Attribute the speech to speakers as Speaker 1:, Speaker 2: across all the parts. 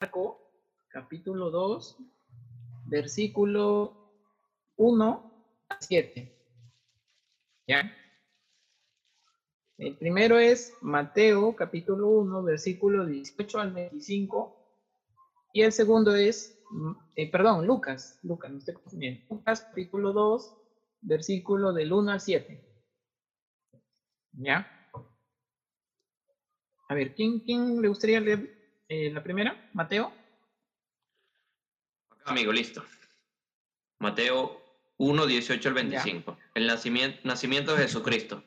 Speaker 1: Marco, capítulo 2, versículo 1 a 7. ¿Ya? El primero es Mateo, capítulo 1, versículo 18 al 25. Y el segundo es, eh, perdón, Lucas, Lucas, no estoy confundiendo. Lucas, capítulo 2, versículo del 1 al 7. ¿Ya? A ver, ¿quién, quién le gustaría leer eh, la primera? ¿Mateo?
Speaker 2: Amigo, listo. Mateo 1, 18 al 25. El nacimiento, nacimiento de Jesucristo.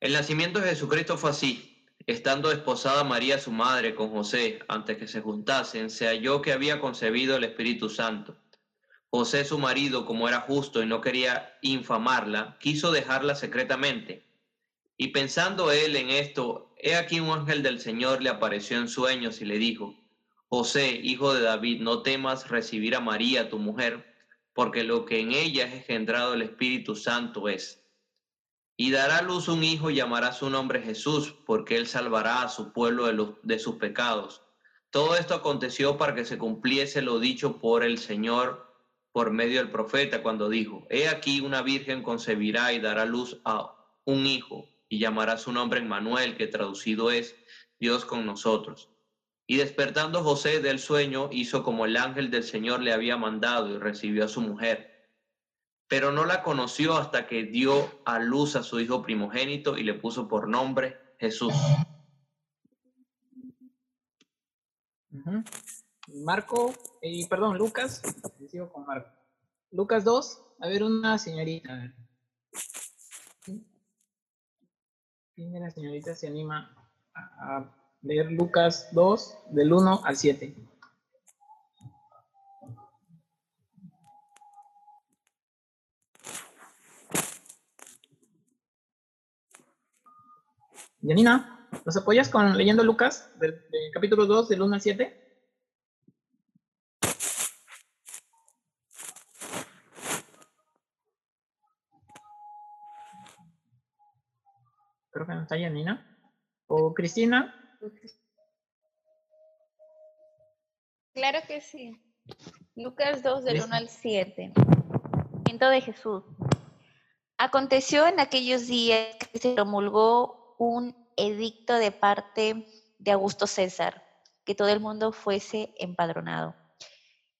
Speaker 2: El nacimiento de Jesucristo fue así. Estando desposada María, su madre, con José, antes que se juntasen, se halló que había concebido el Espíritu Santo. José, su marido, como era justo y no quería infamarla, quiso dejarla secretamente. Y pensando él en esto, he aquí un ángel del Señor le apareció en sueños y le dijo, José, hijo de David, no temas recibir a María, tu mujer, porque lo que en ella es engendrado el Espíritu Santo es y dará luz un hijo y llamará su nombre Jesús, porque él salvará a su pueblo de, de sus pecados. Todo esto aconteció para que se cumpliese lo dicho por el Señor por medio del profeta cuando dijo, He aquí una virgen concebirá y dará luz a un hijo y llamará su nombre Emmanuel, que traducido es Dios con nosotros. Y despertando José del sueño, hizo como el ángel del Señor le había mandado y recibió a su mujer pero no la conoció hasta que dio a luz a su hijo primogénito y le puso por nombre Jesús.
Speaker 1: Marco, y perdón, Lucas. Lucas 2, a ver una señorita. ¿Quién de las señoritas se anima a leer Lucas 2 del 1 al 7? Yanina, ¿nos apoyas con leyendo Lucas, del, capítulo 2, del 1 al 7? Yanina. ¿O Cristina?
Speaker 3: Claro que sí. Lucas 2, del 1 al 7. Siento de Jesús. Aconteció en aquellos días que se promulgó un edicto de parte de Augusto César, que todo el mundo fuese empadronado.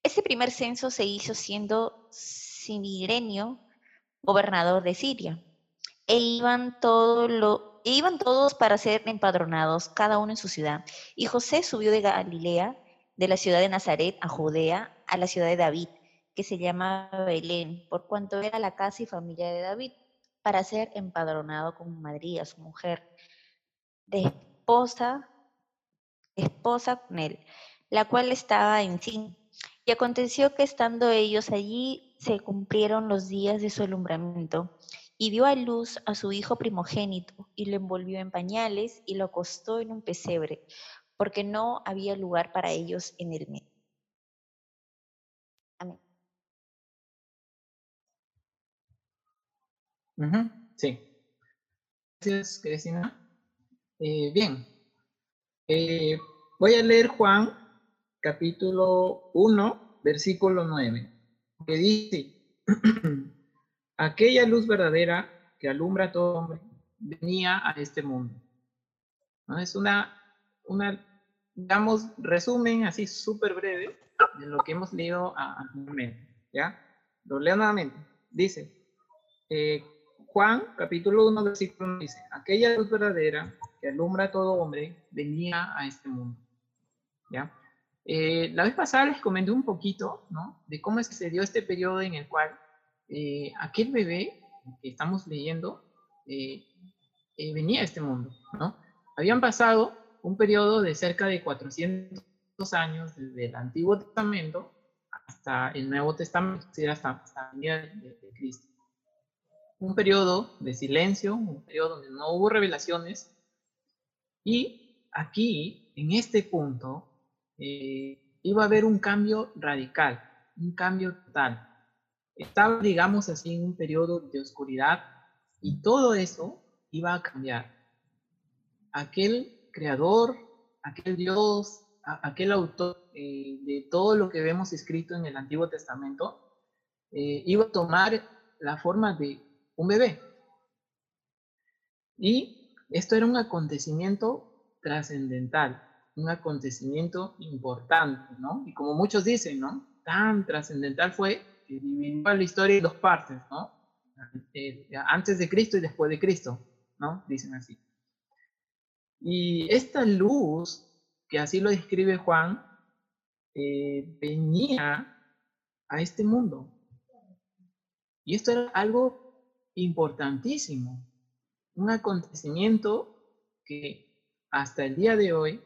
Speaker 3: Ese primer censo se hizo siendo Sinirenio gobernador de Siria, e iban, todo e iban todos para ser empadronados, cada uno en su ciudad. Y José subió de Galilea, de la ciudad de Nazaret a Judea, a la ciudad de David, que se llama Belén, por cuanto era la casa y familia de David para ser empadronado con María, su mujer, de esposa, esposa con él, la cual estaba en sí. Y aconteció que estando ellos allí, se cumplieron los días de su alumbramiento, y dio a luz a su hijo primogénito, y lo envolvió en pañales, y lo acostó en un pesebre, porque no había lugar para ellos en el medio.
Speaker 1: Sí. Gracias, Cristina. Eh, bien. Eh, voy a leer Juan, capítulo 1, versículo 9, que dice, aquella luz verdadera que alumbra a todo hombre venía a este mundo. Es una, una, digamos, resumen así súper breve de lo que hemos leído anteriormente. ¿Ya? Lo leo nuevamente. Dice, eh, Juan, capítulo 1, versículo 1 dice, aquella luz verdadera que alumbra a todo hombre venía a este mundo. ¿Ya? Eh, la vez pasada les comenté un poquito, ¿no? De cómo es que se dio este periodo en el cual eh, aquel bebé que estamos leyendo eh, venía a este mundo, ¿no? Habían pasado un periodo de cerca de 400 años desde el Antiguo Testamento hasta el Nuevo Testamento, hasta, hasta el día de Cristo un periodo de silencio, un periodo donde no hubo revelaciones. Y aquí, en este punto, eh, iba a haber un cambio radical, un cambio total. Estaba, digamos así, en un periodo de oscuridad y todo eso iba a cambiar. Aquel creador, aquel Dios, aquel autor eh, de todo lo que vemos escrito en el Antiguo Testamento, eh, iba a tomar la forma de un bebé. Y esto era un acontecimiento trascendental, un acontecimiento importante, ¿no? Y como muchos dicen, ¿no? Tan trascendental fue que dividió la historia en dos partes, ¿no? Antes de Cristo y después de Cristo, ¿no? Dicen así. Y esta luz, que así lo describe Juan, eh, venía a este mundo. Y esto era algo importantísimo, un acontecimiento que hasta el día de hoy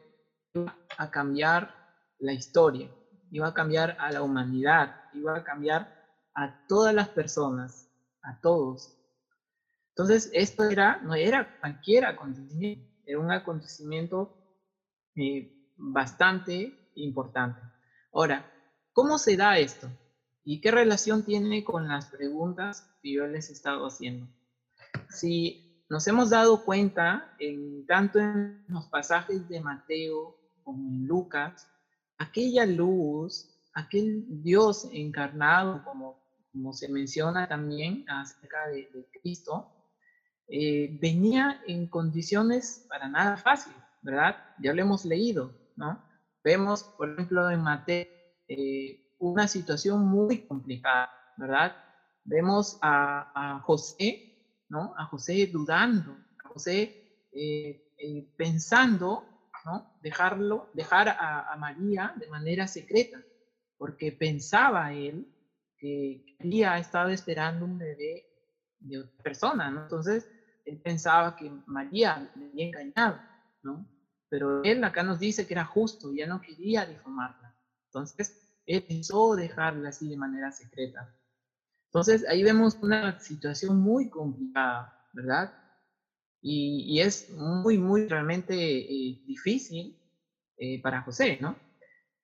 Speaker 1: iba a cambiar la historia, iba a cambiar a la humanidad, iba a cambiar a todas las personas, a todos. Entonces, esto era, no era cualquier acontecimiento, era un acontecimiento eh, bastante importante. Ahora, ¿cómo se da esto? ¿Y qué relación tiene con las preguntas que yo les he estado haciendo? Si nos hemos dado cuenta, en, tanto en los pasajes de Mateo como en Lucas, aquella luz, aquel Dios encarnado, como, como se menciona también acerca de, Cristo, eh, venía en condiciones para nada fáciles, ¿verdad? Ya lo hemos leído, ¿no? Vemos, por ejemplo, en Mateo, eh, una situación muy complicada, ¿verdad? Vemos a, José, ¿no? A José dudando, a José eh, pensando, ¿no? Dejarlo, dejar a, María de manera secreta, porque pensaba él que María estaba esperando un bebé de otra persona, ¿no? Entonces, él pensaba que María le había engañado, ¿no? Pero él acá nos dice que era justo, ya no quería difamarla. Entonces, él pensó dejarla así de manera secreta. Entonces ahí vemos una situación muy complicada, ¿verdad? Y, es muy, muy realmente eh, difícil eh, para José, ¿no?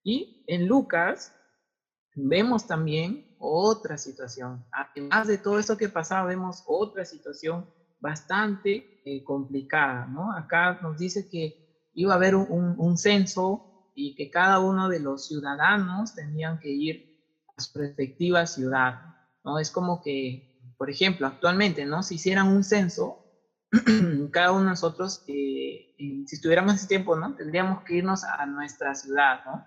Speaker 1: Y en Lucas vemos también otra situación. Además de todo eso que pasaba, vemos otra situación bastante eh, complicada, ¿no? Acá nos dice que iba a haber un, un censo y que cada uno de los ciudadanos tenían que ir a su respectiva ciudad, ¿no? Es como que, por ejemplo, actualmente, ¿no? Si hicieran un censo, cada uno de nosotros, eh, si estuviéramos ese tiempo, ¿no? Tendríamos que irnos a nuestra ciudad, ¿no?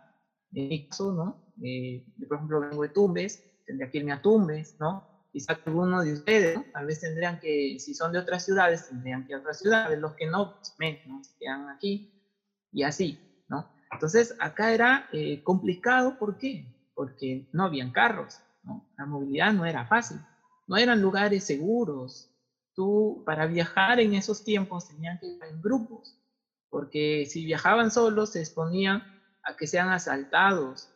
Speaker 1: En mi caso, ¿no? Eh, por ejemplo, vengo de Tumbes, tendría que irme a Tumbes, ¿no? Quizá alguno de ustedes, ¿no? Tal vez tendrían que, si son de otras ciudades, tendrían que ir a otras ciudades, los que no, pues, ¿no? Se quedan aquí, y así. Entonces, acá era eh, complicado, ¿por qué? Porque no habían carros, la movilidad no era fácil, no eran lugares seguros. Tú, para viajar en esos tiempos, tenían que ir en grupos, porque si viajaban solos, se exponían a que sean asaltados,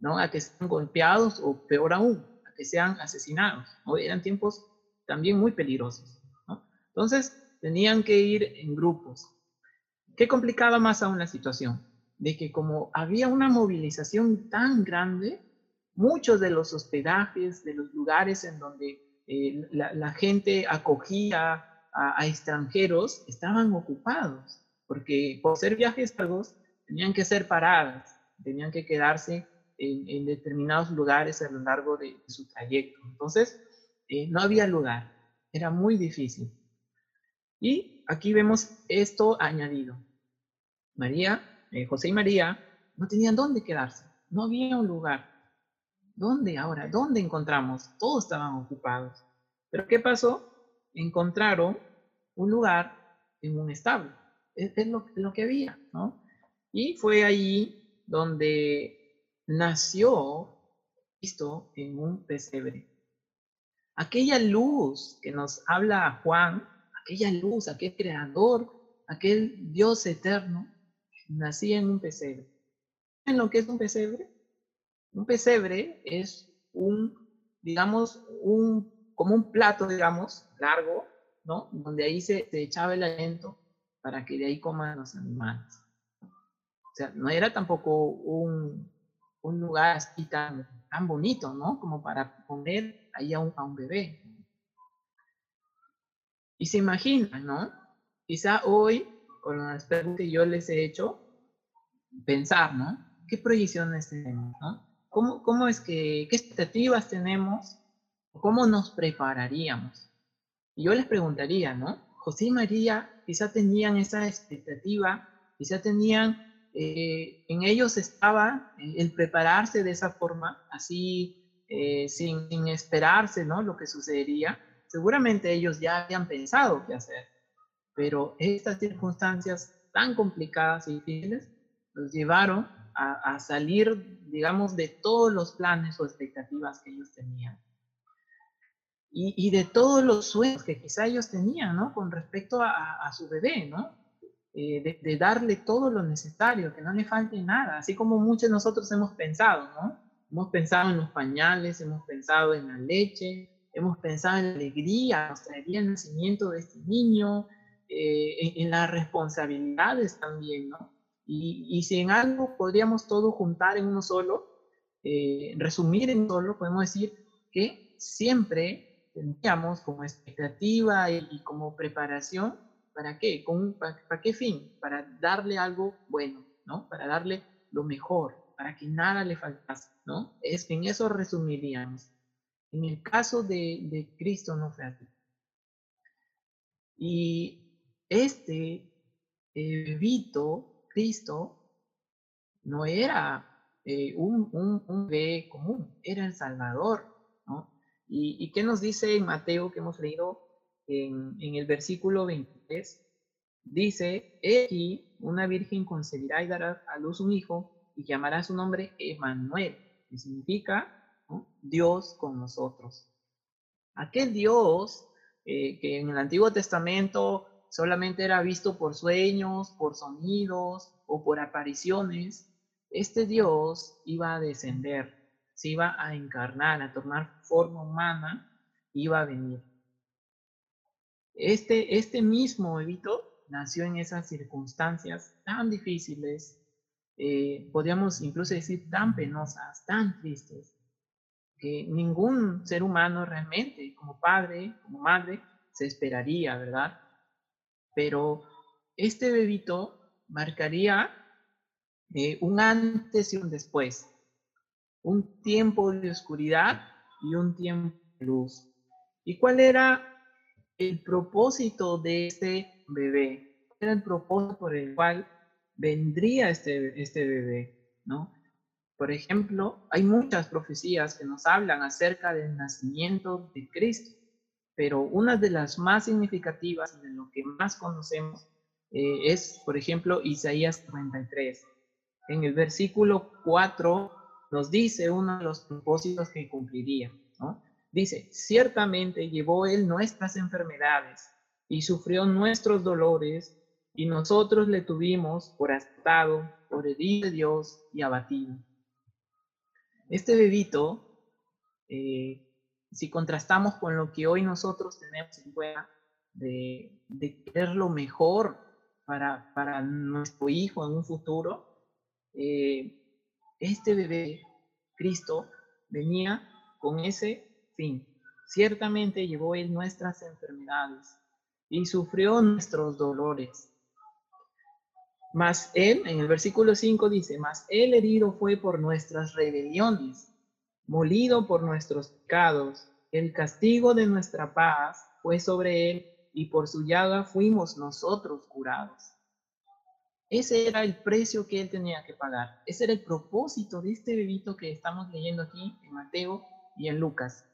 Speaker 1: ¿no? a que sean golpeados o peor aún, a que sean asesinados. ¿no? Eran tiempos también muy peligrosos. Entonces, tenían que ir en grupos. ¿Qué complicaba más aún la situación? de que como había una movilización tan grande, muchos de los hospedajes, de los lugares en donde eh, la, gente acogía a, extranjeros, estaban ocupados, porque por ser viajes largos tenían que ser paradas, tenían que quedarse en, determinados lugares a lo largo de, su trayecto. Entonces, eh, no había lugar, era muy difícil. Y aquí vemos esto añadido. María eh, José y María no tenían dónde quedarse, no había un lugar. ¿Dónde ahora? ¿Dónde encontramos? Todos estaban ocupados. Pero ¿qué pasó? Encontraron un lugar en un establo. Es, lo, lo, que había, ¿no? Y fue allí donde nació Cristo en un pesebre. Aquella luz que nos habla Juan, aquella luz, aquel creador, aquel Dios eterno, nací en un pesebre. ¿En lo que es un pesebre? Un pesebre es un, digamos, un, como un plato, digamos, largo, ¿no? Donde ahí se, echaba el alimento para que de ahí coman los animales. O sea, no era tampoco un, un lugar así tan, tan bonito, ¿no? Como para poner ahí a un, a un bebé. Y se imaginan, ¿no? Quizá hoy con las preguntas que yo les he hecho, pensar, ¿no? ¿Qué proyecciones tenemos, ¿no? ¿Cómo, cómo es que, qué expectativas tenemos? ¿Cómo nos prepararíamos? Y yo les preguntaría, ¿no? José y María quizá tenían esa expectativa, quizá tenían, eh, en ellos estaba el prepararse de esa forma, así, eh, sin, sin esperarse, ¿no? Lo que sucedería. Seguramente ellos ya habían pensado qué hacer, pero estas circunstancias tan complicadas y difíciles los llevaron a, salir, digamos, de todos los planes o expectativas que ellos tenían. Y, de todos los sueños que quizá ellos tenían, ¿no? Con respecto a, su bebé, ¿no? Eh, de, darle todo lo necesario, que no le falte nada, así como muchos de nosotros hemos pensado, ¿no? Hemos pensado en los pañales, hemos pensado en la leche, hemos pensado en la alegría, nos traería el nacimiento de este niño, eh, en, las responsabilidades también, ¿no? Y, si en algo podríamos todo juntar en uno solo, eh, resumir en solo, podemos decir que siempre tendríamos como expectativa y, como preparación, ¿para qué? para, qué fin? Para darle algo bueno, ¿no? Para darle lo mejor, para que nada le faltase, ¿no? Es en eso resumiríamos. En el caso de, de Cristo no fue así. Y este eh, Cristo, no era eh, un, un, bebé común, era el Salvador. ¿no? ¿Y, qué nos dice en Mateo que hemos leído en, el versículo 23? Dice, aquí una virgen concebirá y dará a luz un hijo y llamará su nombre Emmanuel, que significa Dios con nosotros. Aquel Dios eh, que en el Antiguo Testamento solamente era visto por sueños, por sonidos o por apariciones, este Dios iba a descender, se iba a encarnar, a tomar forma humana, iba a venir. Este, este mismo Evito nació en esas circunstancias tan difíciles, eh, podríamos incluso decir tan penosas, tan tristes, que ningún ser humano realmente, como padre, como madre, se esperaría, ¿verdad? pero este bebito marcaría eh, un antes y un después, un tiempo de oscuridad y un tiempo de luz. ¿Y cuál era el propósito de este bebé? Era el propósito por el cual vendría este, este bebé, ¿no? Por ejemplo, hay muchas profecías que nos hablan acerca del nacimiento de Cristo pero una de las más significativas, de lo que más conocemos, eh, es, por ejemplo, Isaías 33. En el versículo 4 nos dice uno de los propósitos que cumpliría. ¿no? Dice, ciertamente llevó él nuestras enfermedades y sufrió nuestros dolores, y nosotros le tuvimos por astado, por herido de Dios y abatido. Este bebito eh, si contrastamos con lo que hoy nosotros tenemos en cuenta de, de querer lo mejor para, para, nuestro hijo en un futuro, eh, este bebé, Cristo, venía con ese Ciertamente llevó él nuestras enfermedades y sufrió nuestros dolores. Mas él, en el versículo 5 dice, mas él herido fue por nuestras rebeliones molido por nuestros pecados, el castigo de nuestra paz fue sobre él y por su llaga fuimos nosotros curados. Ese era el precio que él tenía que pagar. Ese era el propósito de este bebito que estamos leyendo aquí en Mateo y en Lucas.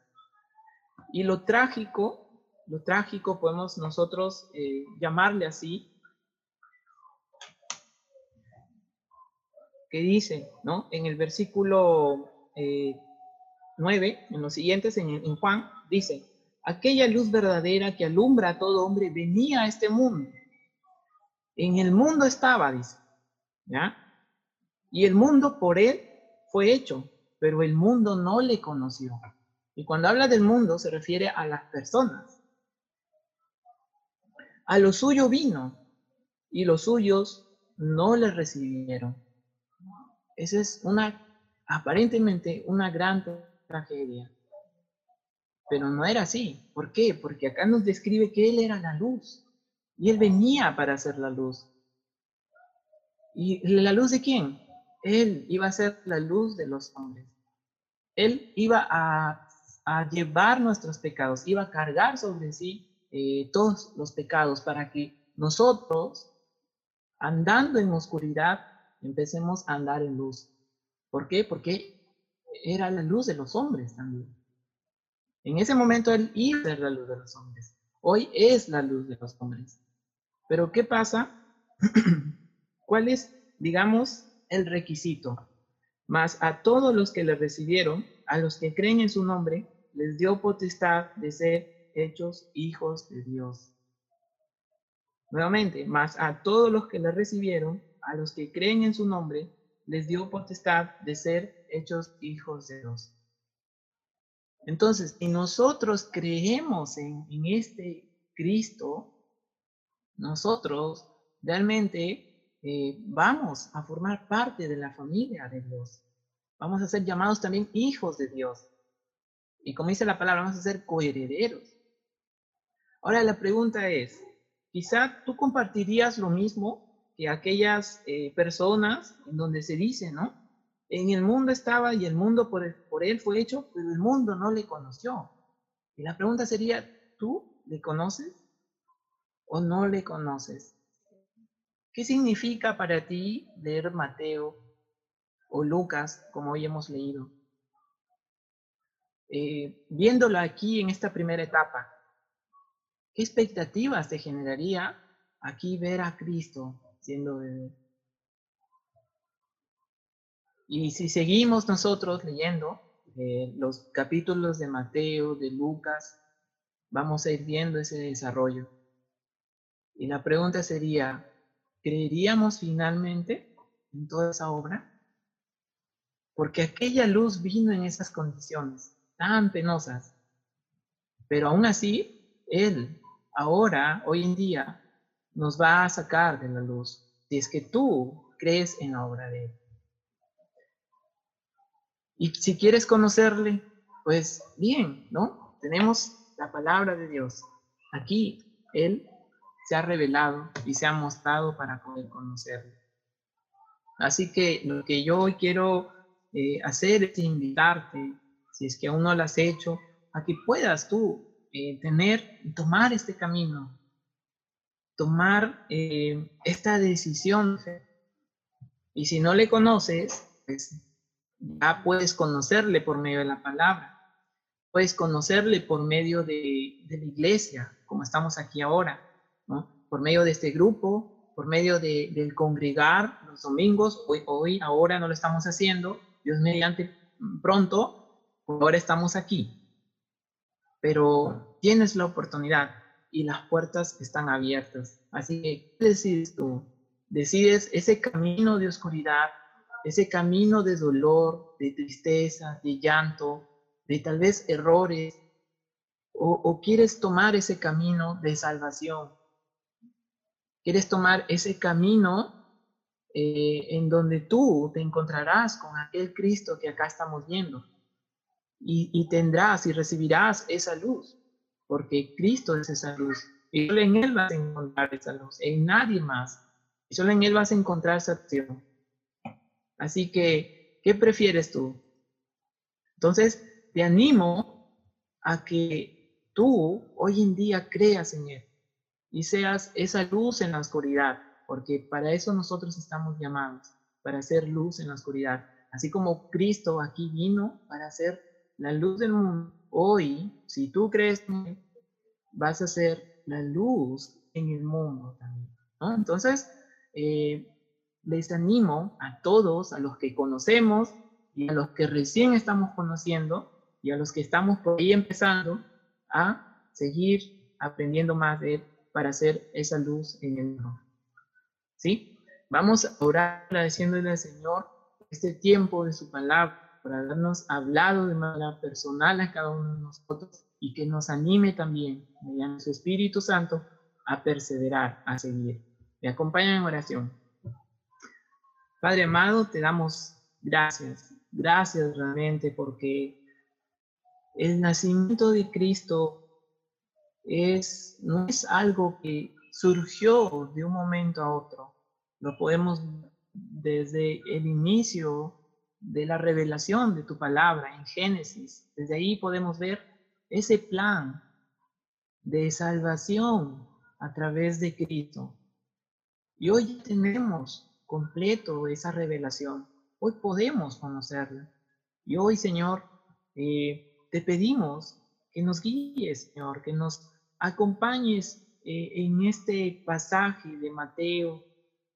Speaker 1: Y lo trágico, lo trágico podemos nosotros eh, llamarle así, que dice, ¿no? En el versículo eh, 9, en los siguientes, en, Juan, dice, aquella luz verdadera que alumbra a todo hombre venía a este mundo. En el mundo estaba, dice, ¿ya? Y el mundo por él fue hecho, pero el mundo no le conoció. Y cuando habla del mundo se refiere a las personas. A lo suyo vino y los suyos no le recibieron. Esa es una, aparentemente, una gran tragedia. Pero no era así. ¿Por qué? Porque acá nos describe que Él era la luz y Él venía para hacer la luz. ¿Y la luz de quién? Él iba a ser la luz de los hombres. Él iba a, a llevar nuestros pecados, iba a cargar sobre sí eh, todos los pecados para que nosotros, andando en oscuridad, empecemos a andar en luz. ¿Por qué? Porque era la luz de los hombres también. En ese momento él iba a la luz de los hombres. Hoy es la luz de los hombres. Pero ¿qué pasa? ¿Cuál es, digamos, el requisito? Mas a todos los que le recibieron, a los que creen en su nombre, les dio potestad de ser hechos hijos de Dios. Nuevamente, más a todos los que le recibieron, a los que creen en su nombre, les dio potestad de ser hechos hijos de Dios. Entonces, si nosotros creemos en, en este Cristo, nosotros realmente eh, vamos a formar parte de la familia de Dios. Vamos a ser llamados también hijos de Dios. Y como dice la palabra, vamos a ser coherederos. Ahora la pregunta es, quizá tú compartirías lo mismo que aquellas eh, personas en donde se dice, ¿no? En el mundo estaba y el mundo por, por él fue hecho, pero el mundo no le conoció. Y la pregunta sería, ¿tú le conoces o no le conoces? ¿Qué significa para ti leer Mateo o Lucas, como hoy hemos leído? Eh, viéndolo aquí en esta primera etapa, ¿qué expectativas te generaría aquí ver a Cristo siendo bebé? Y si seguimos nosotros leyendo eh, los capítulos de Mateo, de Lucas, vamos a ir viendo ese desarrollo. Y la pregunta sería, ¿creeríamos finalmente en toda esa obra? Porque aquella luz vino en esas condiciones tan penosas. Pero aún así, Él ahora, hoy en día, nos va a sacar de la luz. Si es que tú crees en la obra de Él. Y si quieres conocerle, pues bien, ¿no? Tenemos la palabra de Dios. Aquí Él se ha revelado y se ha mostrado para poder conocerlo. Así que lo que yo quiero eh, hacer es invitarte, si es que aún no lo has hecho, a que puedas tú eh, tener y tomar este camino, tomar eh, esta decisión. Y si no le conoces, pues ya puedes conocerle por medio de la palabra, puedes conocerle por medio de, de la iglesia, como estamos aquí ahora por medio de este grupo, por medio de, del congregar los domingos. Hoy, hoy, ahora no lo estamos haciendo, Dios mediante pronto, ahora estamos aquí. Pero tienes la oportunidad y las puertas están abiertas. Así que, ¿qué decides tú? Decides ese camino de oscuridad, ese camino de dolor, de tristeza, de llanto, de tal vez errores, o, o, quieres tomar ese camino de salvación, quieres tomar ese camino eh, en donde tú te encontrarás con aquel Cristo que acá estamos viendo y, tendrás y recibirás esa luz, porque Cristo es esa luz. Y solo en Él vas a encontrar esa luz, en nadie más. Y solo en Él vas a encontrar esa acción. Así que, ¿qué prefieres tú? Entonces, te animo a que tú hoy en día creas en Él y seas esa luz en la oscuridad, porque para eso nosotros estamos llamados, para hacer luz en la oscuridad. Así como Cristo aquí vino para hacer la luz del mundo, hoy, si tú crees vas a ser la luz en el mundo también. Entonces, eh, les animo a todos, a los que conocemos y a los que recién estamos conociendo y a los que estamos por ahí empezando a seguir aprendiendo más de para hacer esa luz en el mundo. ¿Sí? Vamos a orar agradeciéndole al Señor este tiempo de su palabra, por habernos hablado de manera personal a cada uno de nosotros y que nos anime también, mediante su Espíritu Santo, a perseverar, a seguir. Me acompañan en oración. Padre amado, te damos gracias, gracias realmente porque el nacimiento de Cristo es, no es algo que surgió de un momento a otro. Lo podemos desde el inicio de la revelación de tu palabra en Génesis. Desde ahí podemos ver ese plan de salvación a través de Cristo. Y hoy tenemos completo esa revelación. Hoy podemos conocerla. Y hoy, Señor, eh, te pedimos que nos guíes, Señor, que nos acompañes eh, en este pasaje de Mateo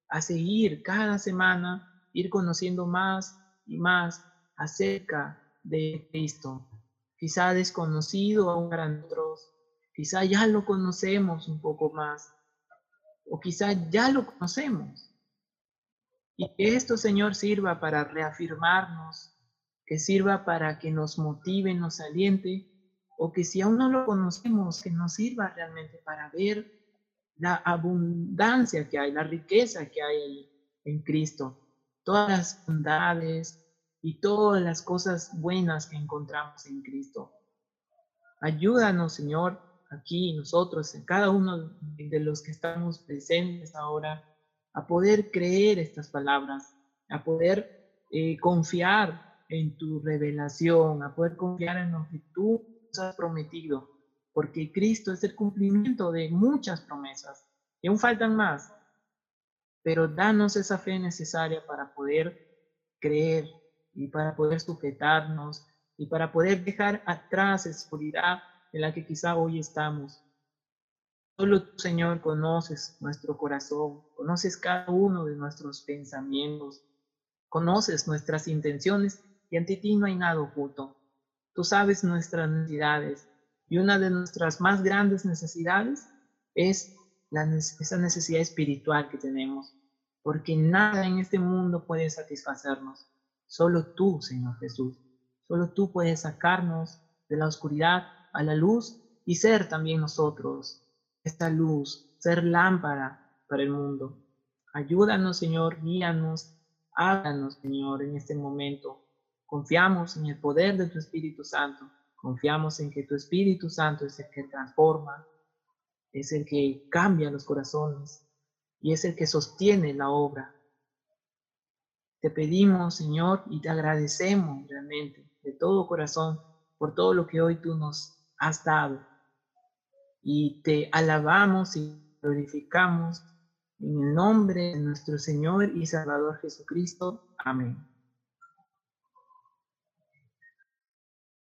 Speaker 1: a seguir cada semana, ir conociendo más y más acerca de Cristo. Quizá desconocido aún para nosotros, quizá ya lo conocemos un poco más, o quizá ya lo conocemos. Y que esto, Señor, sirva para reafirmarnos, que sirva para que nos motive, nos aliente, o que si aún no lo conocemos, que nos sirva realmente para ver la abundancia que hay, la riqueza que hay en Cristo, todas las bondades y todas las cosas buenas que encontramos en Cristo. Ayúdanos, Señor, aquí nosotros, en cada uno de los que estamos presentes ahora, a poder creer estas palabras, a poder eh, confiar en tu revelación, a poder confiar en lo que tú nos has prometido, porque Cristo es el cumplimiento de muchas promesas y aún faltan más, pero danos esa fe necesaria para poder creer y para poder sujetarnos y para poder dejar atrás esa oscuridad en la que quizá hoy estamos. Solo tú, Señor, conoces nuestro corazón, conoces cada uno de nuestros pensamientos, conoces nuestras intenciones y ante ti no hay nada oculto. Tú sabes nuestras necesidades y una de nuestras más grandes necesidades es esa necesidad espiritual que tenemos, porque nada en este mundo puede satisfacernos. Solo tú, Señor Jesús, solo tú puedes sacarnos de la oscuridad a la luz y ser también nosotros esta luz, ser lámpara para el mundo. Ayúdanos, Señor, guíanos, háganos, Señor, en este momento. Confiamos en el poder de tu Espíritu Santo. Confiamos en que tu Espíritu Santo es el que transforma, es el que cambia los corazones y es el que sostiene la obra. Te pedimos, Señor, y te agradecemos realmente de todo corazón por todo lo que hoy tú nos has dado. Y te alabamos y glorificamos en el nombre de nuestro Señor y Salvador Jesucristo. Amén.